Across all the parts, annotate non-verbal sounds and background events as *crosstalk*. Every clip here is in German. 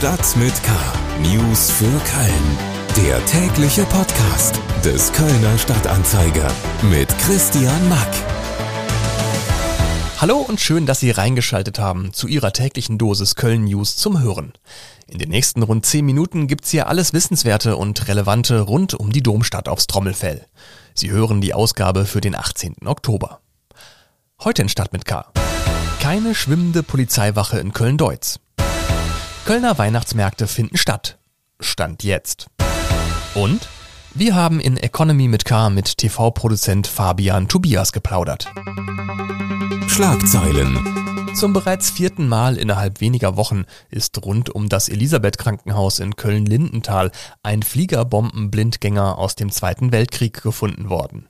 Stadt mit K. News für Köln. Der tägliche Podcast des Kölner Stadtanzeiger mit Christian Mack. Hallo und schön, dass Sie reingeschaltet haben zu Ihrer täglichen Dosis Köln News zum Hören. In den nächsten rund 10 Minuten gibt's hier alles Wissenswerte und Relevante rund um die Domstadt aufs Trommelfell. Sie hören die Ausgabe für den 18. Oktober. Heute in Stadt mit K. Keine schwimmende Polizeiwache in Köln-Deutz. Kölner Weihnachtsmärkte finden statt. Stand jetzt. Und wir haben in Economy mit K mit TV-Produzent Fabian Tobias geplaudert. Schlagzeilen. Zum bereits vierten Mal innerhalb weniger Wochen ist rund um das Elisabeth-Krankenhaus in Köln-Lindenthal ein Fliegerbombenblindgänger aus dem Zweiten Weltkrieg gefunden worden.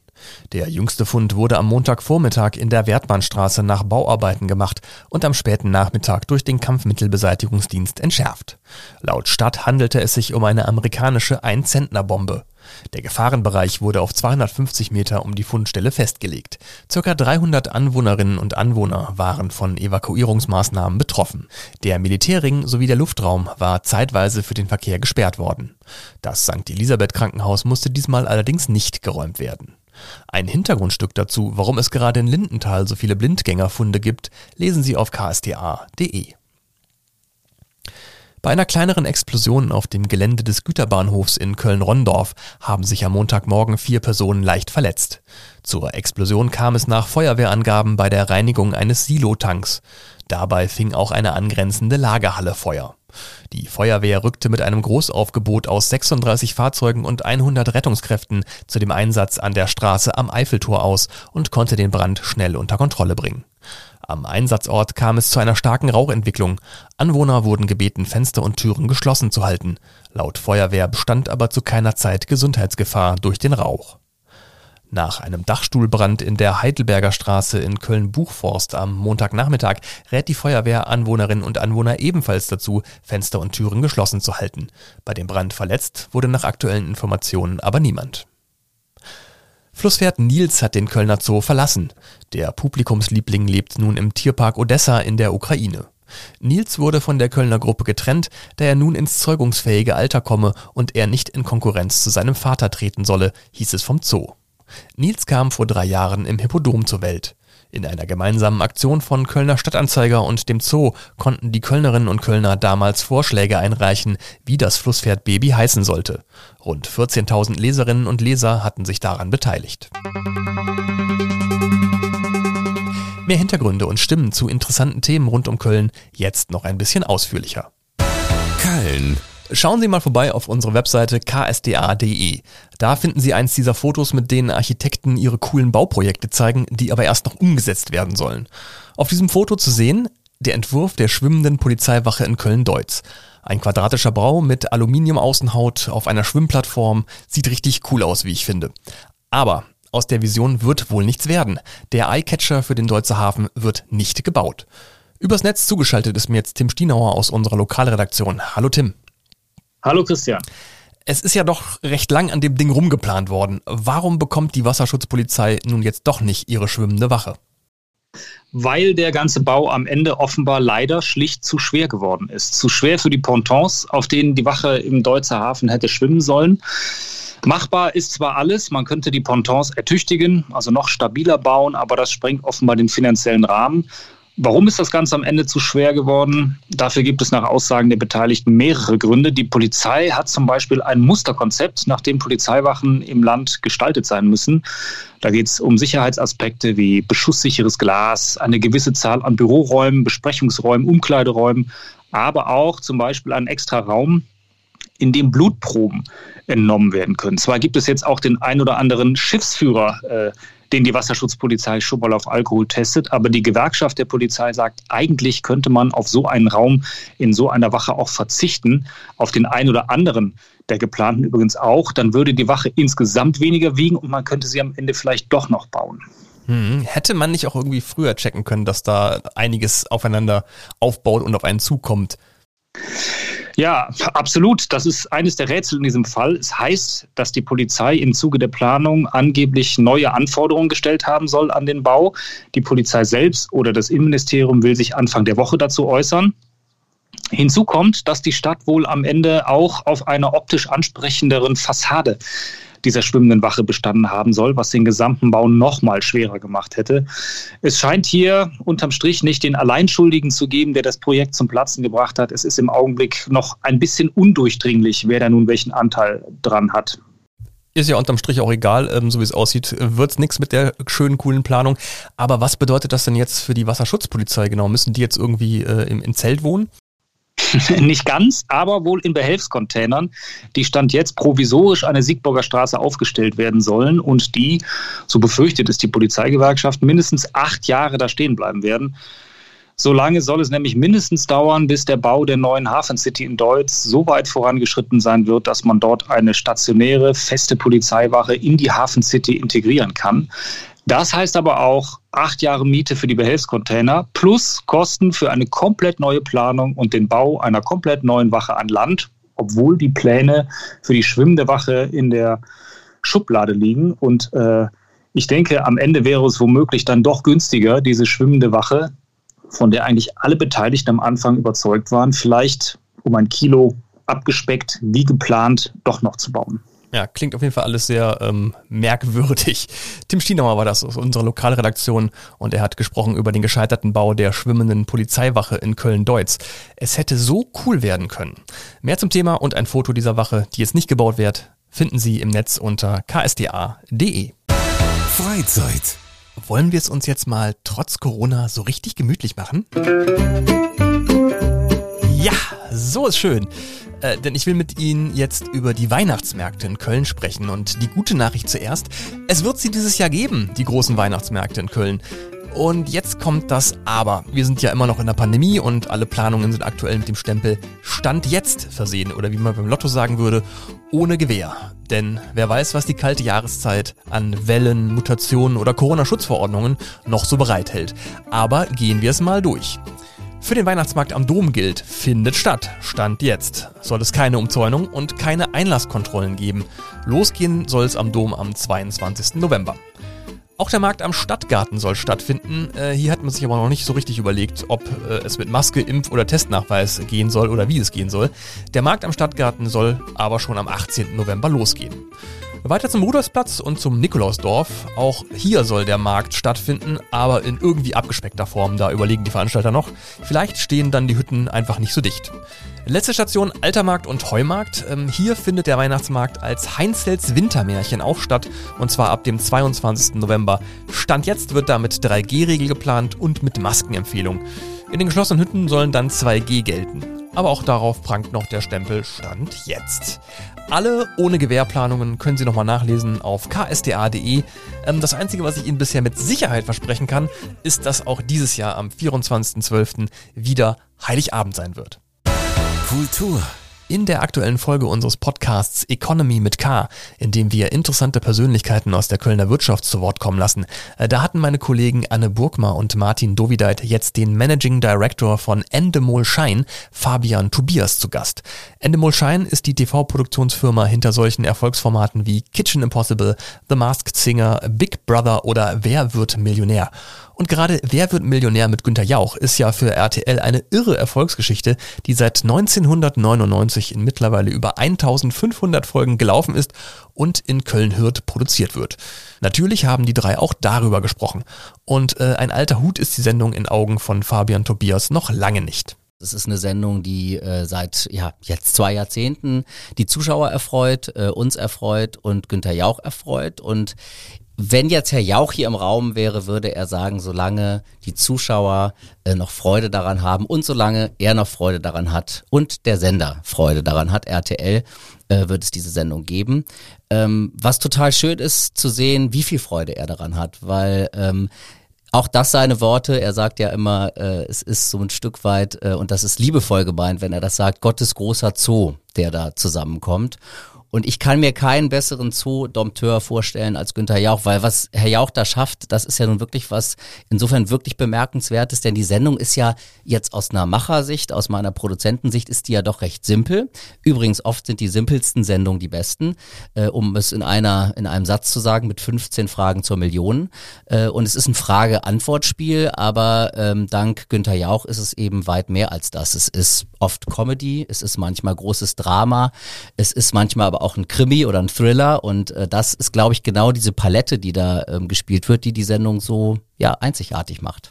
Der jüngste Fund wurde am Montagvormittag in der Wertmannstraße nach Bauarbeiten gemacht und am späten Nachmittag durch den Kampfmittelbeseitigungsdienst entschärft. Laut Stadt handelte es sich um eine amerikanische Ein-Zentner-Bombe. Der Gefahrenbereich wurde auf 250 Meter um die Fundstelle festgelegt. Circa 300 Anwohnerinnen und Anwohner waren von Evakuierungsmaßnahmen betroffen. Der Militärring sowie der Luftraum war zeitweise für den Verkehr gesperrt worden. Das St. Elisabeth Krankenhaus musste diesmal allerdings nicht geräumt werden. Ein Hintergrundstück dazu, warum es gerade in Lindenthal so viele Blindgängerfunde gibt, lesen Sie auf ksta.de. Bei einer kleineren Explosion auf dem Gelände des Güterbahnhofs in Köln-Rondorf haben sich am Montagmorgen vier Personen leicht verletzt. Zur Explosion kam es nach Feuerwehrangaben bei der Reinigung eines Silotanks. Dabei fing auch eine angrenzende Lagerhalle Feuer. Die Feuerwehr rückte mit einem Großaufgebot aus 36 Fahrzeugen und 100 Rettungskräften zu dem Einsatz an der Straße am Eiffeltor aus und konnte den Brand schnell unter Kontrolle bringen. Am Einsatzort kam es zu einer starken Rauchentwicklung. Anwohner wurden gebeten, Fenster und Türen geschlossen zu halten. Laut Feuerwehr bestand aber zu keiner Zeit Gesundheitsgefahr durch den Rauch. Nach einem Dachstuhlbrand in der Heidelberger Straße in Köln-Buchforst am Montagnachmittag rät die Feuerwehr Anwohnerinnen und Anwohner ebenfalls dazu, Fenster und Türen geschlossen zu halten. Bei dem Brand verletzt wurde nach aktuellen Informationen aber niemand. Flusspferd Nils hat den Kölner Zoo verlassen. Der Publikumsliebling lebt nun im Tierpark Odessa in der Ukraine. Nils wurde von der Kölner Gruppe getrennt, da er nun ins zeugungsfähige Alter komme und er nicht in Konkurrenz zu seinem Vater treten solle, hieß es vom Zoo. Nils kam vor drei Jahren im Hippodrom zur Welt. In einer gemeinsamen Aktion von Kölner Stadtanzeiger und dem Zoo konnten die Kölnerinnen und Kölner damals Vorschläge einreichen, wie das Flusspferd Baby heißen sollte. Rund 14.000 Leserinnen und Leser hatten sich daran beteiligt. Mehr Hintergründe und Stimmen zu interessanten Themen rund um Köln jetzt noch ein bisschen ausführlicher. Köln. Schauen Sie mal vorbei auf unsere Webseite ksda.de. Da finden Sie eins dieser Fotos, mit denen Architekten ihre coolen Bauprojekte zeigen, die aber erst noch umgesetzt werden sollen. Auf diesem Foto zu sehen der Entwurf der schwimmenden Polizeiwache in Köln-Deutz. Ein quadratischer Bau mit Aluminium-Außenhaut auf einer Schwimmplattform sieht richtig cool aus, wie ich finde. Aber aus der Vision wird wohl nichts werden. Der Eyecatcher für den Deutzer Hafen wird nicht gebaut. Übers Netz zugeschaltet ist mir jetzt Tim Stienauer aus unserer Lokalredaktion. Hallo Tim. Hallo Christian. Es ist ja doch recht lang an dem Ding rumgeplant worden. Warum bekommt die Wasserschutzpolizei nun jetzt doch nicht ihre schwimmende Wache? Weil der ganze Bau am Ende offenbar leider schlicht zu schwer geworden ist. Zu schwer für die Pontons, auf denen die Wache im Deutzer Hafen hätte schwimmen sollen. Machbar ist zwar alles, man könnte die Pontons ertüchtigen, also noch stabiler bauen, aber das sprengt offenbar den finanziellen Rahmen. Warum ist das Ganze am Ende zu schwer geworden? Dafür gibt es nach Aussagen der Beteiligten mehrere Gründe. Die Polizei hat zum Beispiel ein Musterkonzept, nach dem Polizeiwachen im Land gestaltet sein müssen. Da geht es um Sicherheitsaspekte wie beschusssicheres Glas, eine gewisse Zahl an Büroräumen, Besprechungsräumen, Umkleideräumen, aber auch zum Beispiel einen extra Raum, in dem Blutproben entnommen werden können. Zwar gibt es jetzt auch den ein oder anderen Schiffsführer, äh, den die Wasserschutzpolizei schon mal auf Alkohol testet. Aber die Gewerkschaft der Polizei sagt, eigentlich könnte man auf so einen Raum in so einer Wache auch verzichten, auf den einen oder anderen der geplanten übrigens auch. Dann würde die Wache insgesamt weniger wiegen und man könnte sie am Ende vielleicht doch noch bauen. Hm, hätte man nicht auch irgendwie früher checken können, dass da einiges aufeinander aufbaut und auf einen zukommt? Ja, absolut. Das ist eines der Rätsel in diesem Fall. Es heißt, dass die Polizei im Zuge der Planung angeblich neue Anforderungen gestellt haben soll an den Bau. Die Polizei selbst oder das Innenministerium will sich Anfang der Woche dazu äußern. Hinzu kommt, dass die Stadt wohl am Ende auch auf einer optisch ansprechenderen Fassade dieser schwimmenden Wache bestanden haben soll, was den gesamten Bau noch mal schwerer gemacht hätte. Es scheint hier unterm Strich nicht den Alleinschuldigen zu geben, der das Projekt zum Platzen gebracht hat. Es ist im Augenblick noch ein bisschen undurchdringlich, wer da nun welchen Anteil dran hat. Ist ja unterm Strich auch egal, ähm, so wie es aussieht, wird es nichts mit der schönen, coolen Planung. Aber was bedeutet das denn jetzt für die Wasserschutzpolizei genau? Müssen die jetzt irgendwie äh, im, im Zelt wohnen? *laughs* Nicht ganz, aber wohl in Behelfscontainern, die stand jetzt provisorisch an der Siegburger Straße aufgestellt werden sollen und die, so befürchtet es die Polizeigewerkschaft, mindestens acht Jahre da stehen bleiben werden. So lange soll es nämlich mindestens dauern, bis der Bau der neuen Hafen City in Deutz so weit vorangeschritten sein wird, dass man dort eine stationäre, feste Polizeiwache in die Hafen City integrieren kann. Das heißt aber auch acht Jahre Miete für die Behelfscontainer plus Kosten für eine komplett neue Planung und den Bau einer komplett neuen Wache an Land, obwohl die Pläne für die schwimmende Wache in der Schublade liegen. Und äh, ich denke, am Ende wäre es womöglich dann doch günstiger, diese schwimmende Wache, von der eigentlich alle Beteiligten am Anfang überzeugt waren, vielleicht um ein Kilo abgespeckt, wie geplant, doch noch zu bauen. Ja, klingt auf jeden Fall alles sehr ähm, merkwürdig. *laughs* Tim Stienauer war das aus unserer Lokalredaktion und er hat gesprochen über den gescheiterten Bau der schwimmenden Polizeiwache in Köln-Deutz. Es hätte so cool werden können. Mehr zum Thema und ein Foto dieser Wache, die jetzt nicht gebaut wird, finden Sie im Netz unter ksda.de. Freizeit. Wollen wir es uns jetzt mal trotz Corona so richtig gemütlich machen? Ja, so ist schön. Äh, denn ich will mit Ihnen jetzt über die Weihnachtsmärkte in Köln sprechen. Und die gute Nachricht zuerst, es wird sie dieses Jahr geben, die großen Weihnachtsmärkte in Köln. Und jetzt kommt das Aber. Wir sind ja immer noch in der Pandemie und alle Planungen sind aktuell mit dem Stempel Stand jetzt versehen oder wie man beim Lotto sagen würde, ohne Gewehr. Denn wer weiß, was die kalte Jahreszeit an Wellen, Mutationen oder Corona-Schutzverordnungen noch so bereithält. Aber gehen wir es mal durch. Für den Weihnachtsmarkt am Dom gilt, findet statt. Stand jetzt. Soll es keine Umzäunung und keine Einlasskontrollen geben. Losgehen soll es am Dom am 22. November. Auch der Markt am Stadtgarten soll stattfinden. Äh, hier hat man sich aber noch nicht so richtig überlegt, ob äh, es mit Maske, Impf- oder Testnachweis gehen soll oder wie es gehen soll. Der Markt am Stadtgarten soll aber schon am 18. November losgehen. Weiter zum Rudolfsplatz und zum Nikolausdorf. Auch hier soll der Markt stattfinden, aber in irgendwie abgespeckter Form. Da überlegen die Veranstalter noch. Vielleicht stehen dann die Hütten einfach nicht so dicht. Letzte Station Altermarkt und Heumarkt. Ähm, hier findet der Weihnachtsmarkt als Heinzels Wintermärchen auch statt und zwar ab dem 22. November. Stand jetzt wird da mit 3G-Regel geplant und mit Maskenempfehlung. In den geschlossenen Hütten sollen dann 2G gelten. Aber auch darauf prangt noch der Stempel Stand jetzt. Alle ohne Gewehrplanungen können Sie nochmal nachlesen auf ksda.de. Ähm, das Einzige, was ich Ihnen bisher mit Sicherheit versprechen kann, ist, dass auch dieses Jahr am 24.12. wieder Heiligabend sein wird. Kultur. In der aktuellen Folge unseres Podcasts Economy mit K, in dem wir interessante Persönlichkeiten aus der Kölner Wirtschaft zu Wort kommen lassen, äh, da hatten meine Kollegen Anne Burgmar und Martin Dovideit jetzt den Managing Director von Endemol Shine, Fabian Tobias, zu Gast. Endemol Shine ist die TV-Produktionsfirma hinter solchen Erfolgsformaten wie Kitchen Impossible, The Masked Singer, Big Brother oder Wer wird Millionär? Und gerade Wer wird Millionär mit Günter Jauch ist ja für RTL eine irre Erfolgsgeschichte, die seit 1999 in mittlerweile über 1500 Folgen gelaufen ist und in Köln-Hürth produziert wird. Natürlich haben die drei auch darüber gesprochen. Und äh, ein alter Hut ist die Sendung in Augen von Fabian Tobias noch lange nicht. Das ist eine Sendung, die äh, seit ja jetzt zwei Jahrzehnten die Zuschauer erfreut, äh, uns erfreut und Günther Jauch erfreut. Und wenn jetzt Herr Jauch hier im Raum wäre, würde er sagen, solange die Zuschauer äh, noch Freude daran haben und solange er noch Freude daran hat und der Sender Freude daran hat, RTL, äh, wird es diese Sendung geben. Ähm, was total schön ist zu sehen, wie viel Freude er daran hat, weil ähm, auch das seine Worte. Er sagt ja immer, äh, es ist so ein Stück weit, äh, und das ist liebevoll gemeint, wenn er das sagt, Gottes großer Zoo, der da zusammenkommt. Und ich kann mir keinen besseren Zoo-Dompteur vorstellen als Günther Jauch, weil was Herr Jauch da schafft, das ist ja nun wirklich was insofern wirklich bemerkenswertes, denn die Sendung ist ja jetzt aus einer Machersicht, aus meiner Produzentensicht ist die ja doch recht simpel. Übrigens oft sind die simpelsten Sendungen die besten, äh, um es in einer in einem Satz zu sagen, mit 15 Fragen zur Million. Äh, und es ist ein Frage-Antwort-Spiel, aber ähm, dank Günther Jauch ist es eben weit mehr als das. Es ist oft Comedy, es ist manchmal großes Drama, es ist manchmal aber auch ein Krimi oder ein Thriller und äh, das ist, glaube ich, genau diese Palette, die da ähm, gespielt wird, die die Sendung so ja einzigartig macht.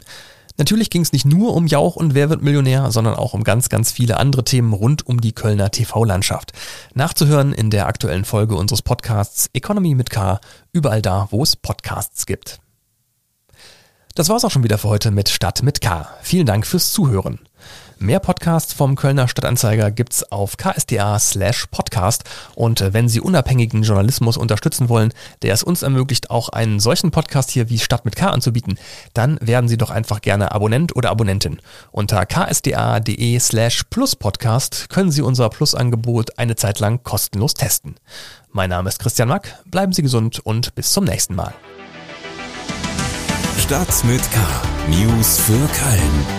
Natürlich ging es nicht nur um Jauch und Wer wird Millionär, sondern auch um ganz, ganz viele andere Themen rund um die Kölner TV-Landschaft. Nachzuhören in der aktuellen Folge unseres Podcasts Economy mit K, überall da, wo es Podcasts gibt. Das war's auch schon wieder für heute mit Stadt mit K. Vielen Dank fürs Zuhören. Mehr Podcasts vom Kölner Stadtanzeiger gibt's auf ksda slash podcast und wenn Sie unabhängigen Journalismus unterstützen wollen, der es uns ermöglicht, auch einen solchen Podcast hier wie Stadt mit K anzubieten, dann werden Sie doch einfach gerne Abonnent oder Abonnentin. Unter ksda.de slash plus podcast können Sie unser Plusangebot eine Zeit lang kostenlos testen. Mein Name ist Christian Mack, bleiben Sie gesund und bis zum nächsten Mal. Stadt mit K. News für Köln.